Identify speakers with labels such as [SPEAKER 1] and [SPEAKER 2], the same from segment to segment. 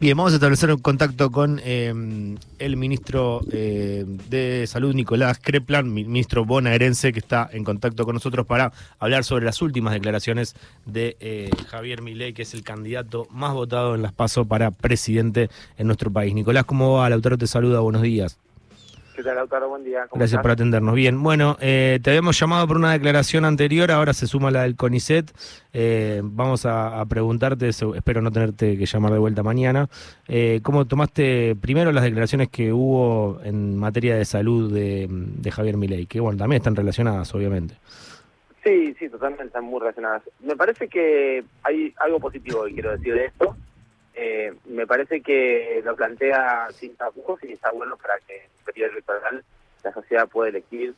[SPEAKER 1] Bien, vamos a establecer un contacto con eh, el ministro eh, de Salud, Nicolás Creplan, ministro bonaerense, que está en contacto con nosotros para hablar sobre las últimas declaraciones de eh, Javier Milei, que es el candidato más votado en las PASO para presidente en nuestro país. Nicolás, ¿cómo va? Lautaro te saluda, buenos días.
[SPEAKER 2] ¿Qué tal, Lautaro? Buen día.
[SPEAKER 1] Gracias por atendernos. Bien, bueno, eh, te habíamos llamado por una declaración anterior, ahora se suma la del CONICET. Eh, vamos a, preguntarte, espero no tenerte que llamar de vuelta mañana. Eh, ¿Cómo tomaste primero las declaraciones que hubo en materia de salud de, Javier Milei? Que bueno, también están relacionadas, obviamente.
[SPEAKER 2] Sí, sí, totalmente están muy relacionadas. Me parece que hay algo positivo que quiero decir de esto. Eh, me parece que lo plantea sin tapujos y está bueno para que en periodo electoral la sociedad pueda elegir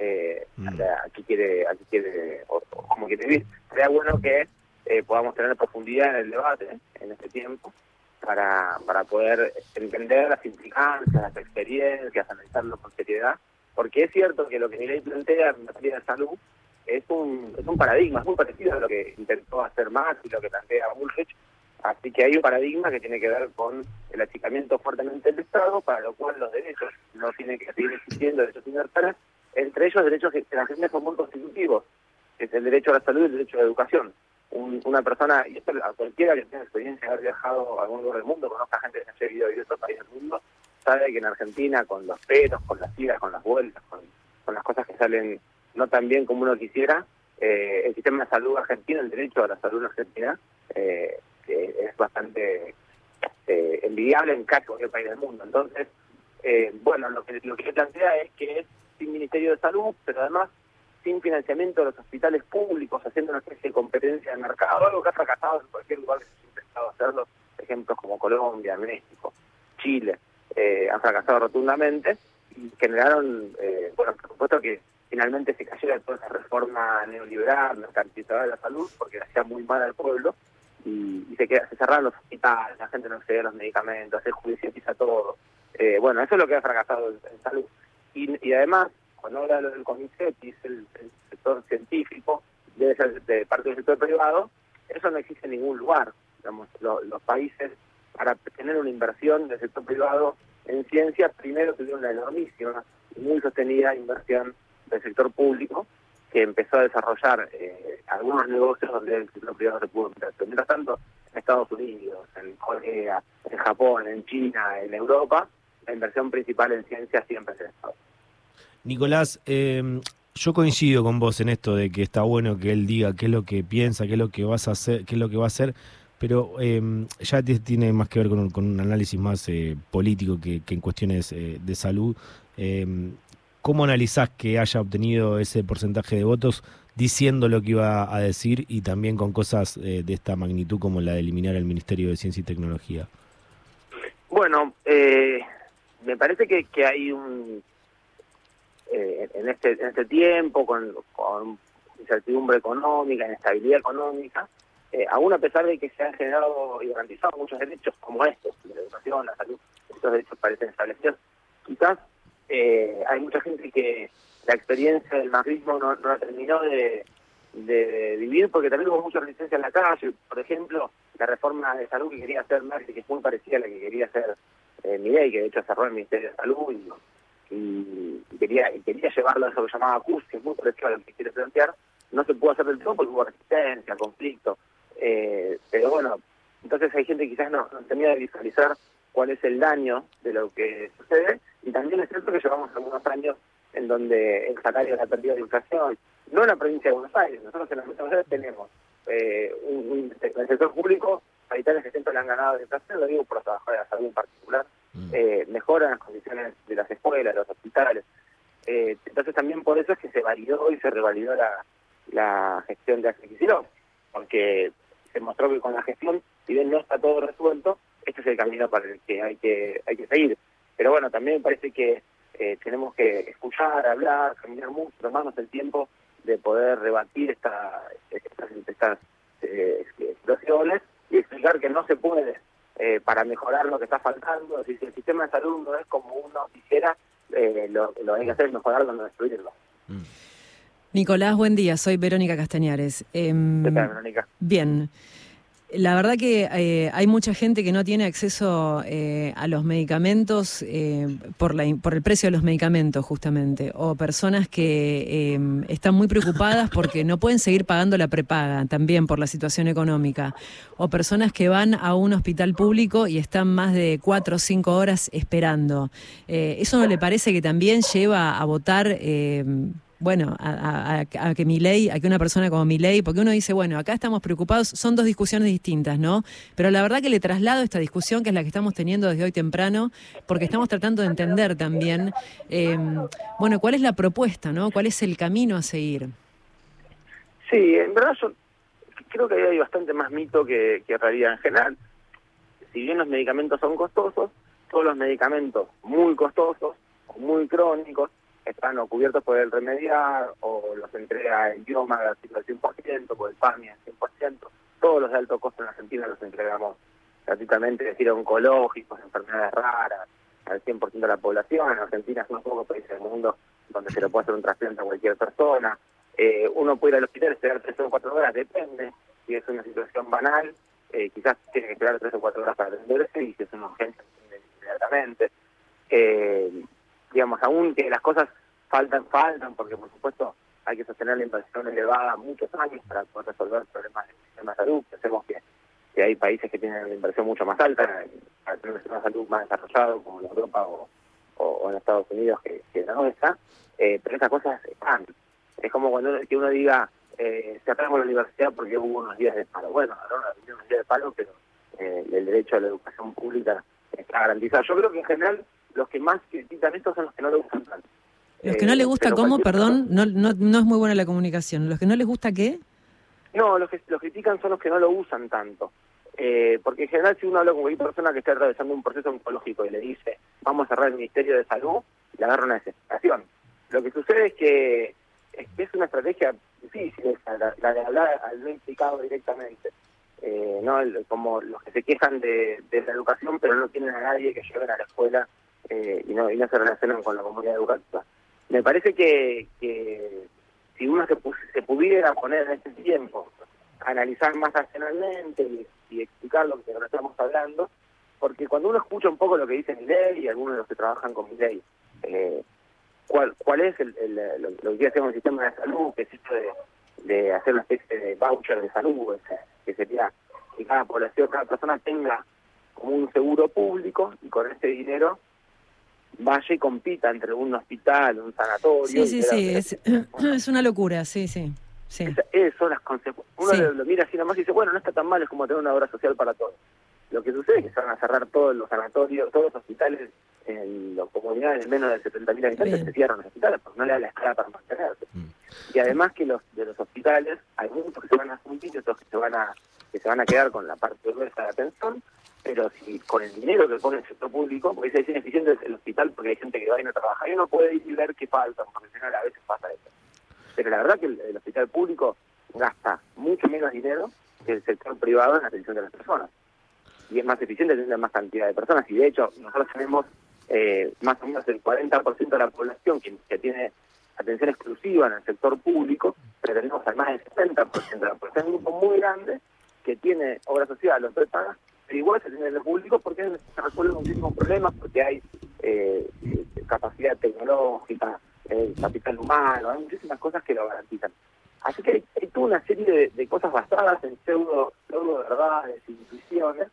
[SPEAKER 2] eh, mm. a, qué quiere, a qué quiere o, cómo quiere vivir. Sería bueno que eh, podamos tener profundidad en el debate en este tiempo para, para poder entender las implicancias, las experiencias, analizarlo con seriedad, porque es cierto que lo que Miley plantea en materia de salud es un, es un paradigma, es muy parecido a lo que intentó hacer Max y lo que plantea Bullrich, Así que hay un paradigma que tiene que ver con el achicamiento fuertemente del Estado, para lo cual los derechos no tienen que seguir existiendo, derechos universales, entre ellos derechos que la gente son muy constitutivos, es el derecho a la salud y el derecho a la educación. una persona, y esto a cualquiera que tenga experiencia de haber viajado a algún lugar del mundo, conozca gente que haya vivido en otro país del mundo, sabe que en Argentina, con los peros, con las idas, con las vueltas, con, las cosas que salen no tan bien como uno quisiera, eh, el sistema de salud argentino, el derecho a la salud argentina, eh, es bastante eh, envidiable en casi cualquier país del mundo. Entonces, eh, bueno, lo que, lo que se plantea es que es sin Ministerio de Salud, pero además sin financiamiento de los hospitales públicos, haciendo una especie de competencia de mercado, algo que ha fracasado en cualquier lugar que se haya intentado hacerlo, ejemplos como Colombia, México, Chile, eh, han fracasado rotundamente y generaron, eh, bueno, por supuesto que finalmente se cayó toda esa reforma neoliberal, mercantilizadora de la salud, porque hacía muy mal al pueblo, y, se, queda, se cerraron los hospitales, la gente no accede a los medicamentos, se judicializa todo. Eh, bueno, eso es lo que ha fracasado en, salud. Y, además, cuando habla del comité, es el, sector científico, debe ser de parte del sector privado, eso no existe en ningún lugar. Digamos, los países, para tener una inversión del sector privado en ciencia, primero tuvieron una enormísima y muy sostenida inversión del sector público, empezó a desarrollar eh, algunos negocios donde el sector privado se pudo meter. mientras tanto, en Estados Unidos, en Corea, en Japón, en China, en Europa, la inversión principal en ciencia siempre es el Estado.
[SPEAKER 1] Nicolás, eh, yo coincido con vos en esto de que está bueno que él diga qué es lo que piensa, qué es lo que vas a hacer, qué es lo que va a hacer, pero eh, ya tiene más que ver con un, análisis más eh, político que, que, en cuestiones de salud. ¿Cómo analizás que haya obtenido ese porcentaje de votos diciendo lo que iba a decir y también con cosas eh, de esta magnitud como la de eliminar el Ministerio de Ciencia y Tecnología?
[SPEAKER 2] Bueno, eh, me parece que, que hay un... Eh, en, este, en este tiempo, con, incertidumbre económica, inestabilidad económica, aún a pesar de que se han generado y garantizado muchos derechos como estos, la educación, la salud, estos derechos parecen establecidos, quizás eh, hay mucha gente que la experiencia del macrismo no, no la terminó de, vivir porque también hubo mucha resistencia en la calle. Por ejemplo, la reforma de salud que quería hacer Macri, que es muy parecida a la que quería hacer eh, Miguel, que de hecho cerró el Ministerio de Salud y, quería y quería llevarlo a eso que llamaba CUS, que es muy parecido a lo que quiere plantear, no se pudo hacer del todo porque hubo resistencia, conflicto. Eh, pero bueno, entonces hay gente que quizás no, no tenía de visualizar cuál es el daño de lo que sucede y también es cierto que llevamos algunos años en donde el salario ha perdido de inflación, no en la provincia de Buenos Aires, nosotros en la provincia de Buenos Aires tenemos eh, un, en el sector público habitantes que siempre le han ganado de inflación, lo digo por los trabajadores de la salud en particular, mm. eh, mejoran las condiciones de las escuelas, de los hospitales. Eh, entonces también por eso es que se validó y se revalidó la, la gestión de Axel porque se mostró que con la gestión, si bien no está todo resuelto, este es el camino para el que hay que, hay que seguir. Pero bueno, también me parece que eh, tenemos que escuchar, hablar, caminar mucho, tomarnos el tiempo de poder rebatir esta, estas, estas eh, situaciones y explicar que no se puede eh, para mejorar lo que está faltando. si el sistema de salud no es como uno quisiera, lo, lo hay que hacer es mejorarlo, no destruirlo. Mm.
[SPEAKER 3] Nicolás, buen día. Soy Verónica Castañares.
[SPEAKER 2] Em, ¿Qué tal, Verónica?
[SPEAKER 3] Bien. La verdad que eh, hay mucha gente que no tiene acceso eh, a los medicamentos eh, por, por el precio de los medicamentos, justamente, o personas que están muy preocupadas porque no pueden seguir pagando la prepaga, también por la situación económica, o personas que van a un hospital público y están más de cuatro o cinco horas esperando. ¿Eso no le parece que también lleva a votar? Bueno, a, que mi ley, a que una persona como mi ley, porque uno dice, bueno, acá estamos preocupados, son dos discusiones distintas, ¿no? Pero la verdad que le traslado esta discusión, que es la que estamos teniendo desde hoy temprano, porque estamos tratando de entender también, em, bueno, cuál es la propuesta, ¿no? ¿Cuál es el camino a seguir?
[SPEAKER 2] Sí, en verdad yo creo que hay bastante más mito que, que realidad en general. Si bien los medicamentos son costosos, todos los medicamentos muy costosos muy crónicos están o cubiertos por el remediar o los entrega el idioma al 100%, por el PAMI al 100%. Todos los de alto costo en Argentina los entregamos gratuitamente, es decir, oncológicos, enfermedades raras, al 100% de la población. En Argentina es uno de los pocos países del mundo donde se le puede hacer un trasplante a cualquier persona. Eh, uno puede ir al hospital, esperar tres o cuatro horas, depende. Si es una situación banal, eh, quizás tiene que esperar tres o cuatro horas para atenderse y si es una urgencia, inmediatamente. Eh, digamos, aún que las cosas faltan, faltan, porque por supuesto hay que sostener la inversión elevada muchos años para poder resolver problemas del sistema de salud. Pensemos que, que hay países que tienen una inversión mucho más alta para tener un sistema de salud más desarrollado, como en Europa o, o, en Estados Unidos, que, que la eh, pero esas cosas están. Es como cuando uno, que uno diga, eh, cerramos la universidad porque hubo unos días de paro. Bueno, no, no unos días de paro, pero eh, el derecho a la educación pública está garantizado. Yo creo que en general los que más critican esto son los que no le gustan tanto.
[SPEAKER 3] Los que no les gusta cómo, perdón, no, no, no es muy buena la comunicación. ¿Los que no les gusta qué?
[SPEAKER 2] No, los que los critican son los que no lo usan tanto. Eh, porque en general si uno habla con una persona que está atravesando un proceso oncológico y le dice vamos a cerrar el Ministerio de Salud, le agarra una desesperación. Lo que sucede es que es, una estrategia difícil la, de hablar al no implicado directamente. Eh, no como los que se quejan de, de la educación pero no tienen a nadie que lleven a la escuela eh, y, no, y no se relacionan con la comunidad educativa. Me parece que, que si uno se, se pudiera poner en este tiempo, analizar más racionalmente y, explicar lo que estamos hablando, porque cuando uno escucha un poco lo que dice ley y algunos de los que trabajan con mi eh, cuál, cuál es el, lo, que hacemos en el sistema de salud, que es esto de, de hacer una especie de voucher de salud, que sería que cada población, cada persona tenga como un seguro público y con ese dinero vaya y compita entre un hospital, un sanatorio.
[SPEAKER 3] Sí, sí, sí, es, una locura, sí, sí. sí.
[SPEAKER 2] eso, las consecuencias. Uno lo, mira así nomás y dice, bueno, no está tan mal, es como tener una obra social para todos. Lo que sucede es que se van a cerrar todos los sanatorios, todos los hospitales en las comunidades de menos de 70.000 habitantes, se cierran los hospitales porque no le da la escala para mantenerse. Mm. Y además que los de los hospitales, hay muchos que se van a fundir y otros que se van a, que se van a quedar con la parte gruesa de atención pero si con el dinero que pone el sector público, porque es ineficiente el hospital porque hay gente que va y no trabaja, y uno puede ir y ver qué falta, porque a veces pasa eso. Pero la verdad que el, hospital público gasta mucho menos dinero que el sector privado en la atención de las personas. Y es más eficiente tener más cantidad de personas. Y de hecho, nosotros tenemos eh, más o menos el 40% de la población que, tiene atención exclusiva en el sector público, pero tenemos al más del 70% de la población, un grupo muy grande que tiene obra social o pagas pero igual se tiene en el público porque se resuelven muchísimos problemas, porque hay eh, capacidad tecnológica, eh, capital humano, hay muchísimas cosas que lo garantizan. Así que hay, toda una serie de, cosas basadas en pseudo, pseudo verdades, intuiciones,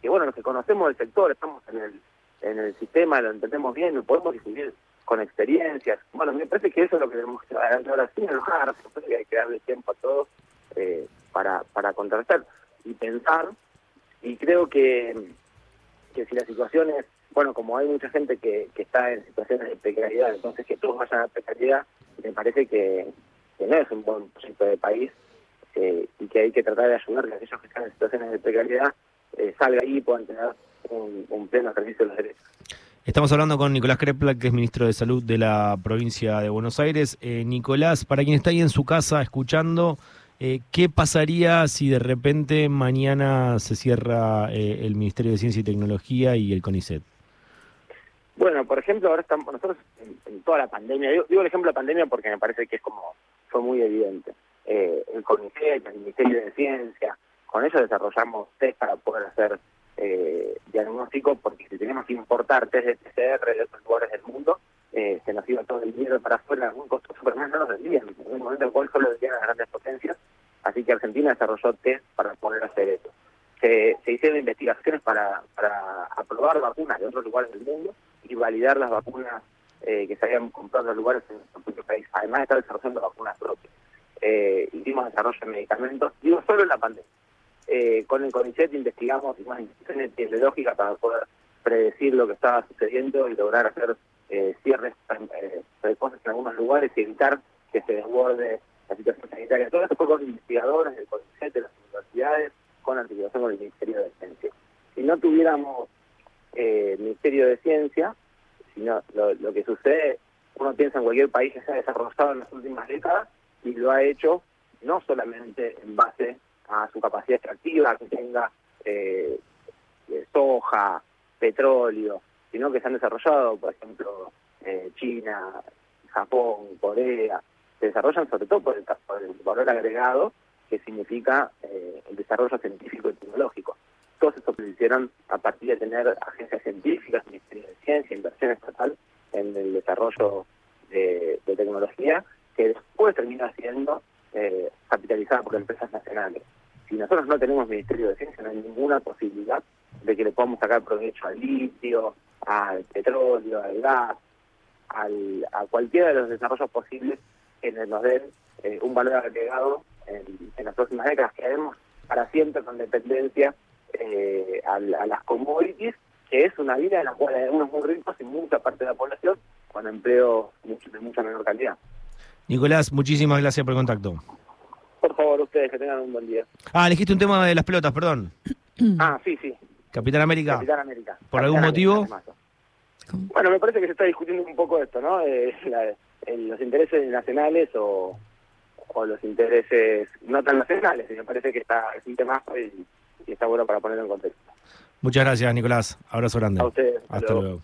[SPEAKER 2] que, bueno, los que conocemos del sector, estamos en el, en el sistema, lo entendemos bien, lo podemos difundir con experiencias. Bueno, me parece que eso es lo que tenemos que hacer ahora sin enojar, me parece que hay que darle tiempo a todos eh, para, para contrastar y pensar y creo que, que si la situación es, bueno, como hay mucha gente que, que está en situaciones de precariedad, entonces que todos vayan a precariedad, me parece que, no es un buen proyecto de país eh, y que hay que tratar de ayudar a que aquellos que están en situaciones de precariedad eh, salga ahí y puedan tener un, pleno servicio de los derechos.
[SPEAKER 1] Estamos hablando con Nicolás Crepla, que es ministro de Salud de la provincia de Buenos Aires. Eh, Nicolás, para quien está ahí en su casa escuchando, eh, ¿Qué pasaría si de repente mañana se cierra eh, el Ministerio de Ciencia y Tecnología y el CONICET?
[SPEAKER 2] Bueno, por ejemplo, ahora estamos nosotros en, toda la pandemia, digo, el ejemplo de la pandemia porque me parece que es como fue muy evidente. El CONICET, el Ministerio de Ciencia, con ellos desarrollamos test para poder hacer eh, diagnóstico, porque si tenemos que importar test de PCR de otros lugares del mundo, eh, se nos iba todo el dinero para afuera, algún costo Superman no nos vendían, en un momento en el cual solo vendían las grandes potencias, así que Argentina desarrolló test para poder hacer eso. Se, hicieron investigaciones para, para aprobar vacunas de otros lugares del mundo y validar las vacunas eh, que se habían comprado en lugares en nuestro propio país, además de estar desarrollando vacunas propias. Eh, hicimos desarrollo de medicamentos, digo, solo en la pandemia. Eh, con el CONICET investigamos más instituciones epidemiológicas para poder predecir lo que estaba sucediendo y lograr hacer eh, cierres eh, precoces en algunos lugares y evitar que se desborde la situación sanitaria. Todo esto fue con investigadores del CONICET, de las universidades, con articulación con el Ministerio de Ciencia. Si no tuviéramos eh, Ministerio de Ciencia, sino lo, lo que sucede, uno piensa en cualquier país que se ha desarrollado en las últimas décadas y lo ha hecho no solamente en base a su capacidad extractiva, que tenga eh, soja, petróleo, sino que se han desarrollado, por ejemplo, eh, China, Japón, Corea, se desarrollan sobre todo por el, por el valor agregado que significa eh, el desarrollo científico y tecnológico. Todos estos se hicieron a partir de tener agencias científicas, Ministerio de Ciencia, inversión estatal en el desarrollo de, de tecnología, que después termina siendo eh, capitalizada por empresas nacionales. Si nosotros no tenemos Ministerio de Ciencia, no hay ninguna posibilidad de que le podamos sacar provecho al litio, al petróleo, al gas, al, a cualquiera de los desarrollos posibles que nos den eh, un valor agregado en, las próximas décadas, que haremos para siempre con dependencia eh, a, a, las commodities, que es una vida en la cual hay unos muy ricos y mucha parte de la población con empleo de mucha menor calidad.
[SPEAKER 1] Nicolás, muchísimas gracias por el contacto.
[SPEAKER 2] Por favor, ustedes que tengan un buen día.
[SPEAKER 1] Ah, elegiste un tema de las pelotas, perdón.
[SPEAKER 2] ah, sí, sí.
[SPEAKER 1] Capitán América.
[SPEAKER 2] Capitán América.
[SPEAKER 1] ¿Por
[SPEAKER 2] Capitán
[SPEAKER 1] algún
[SPEAKER 2] América,
[SPEAKER 1] motivo?
[SPEAKER 2] Bueno, me parece que se está discutiendo un poco esto, ¿no? Eh, la, el, los intereses nacionales o, o, los intereses no tan nacionales. Y me parece que está, es un tema y, y está bueno para ponerlo en contexto.
[SPEAKER 1] Muchas gracias, Nicolás. Abrazo grande.
[SPEAKER 2] A ustedes.
[SPEAKER 1] Hasta luego. luego.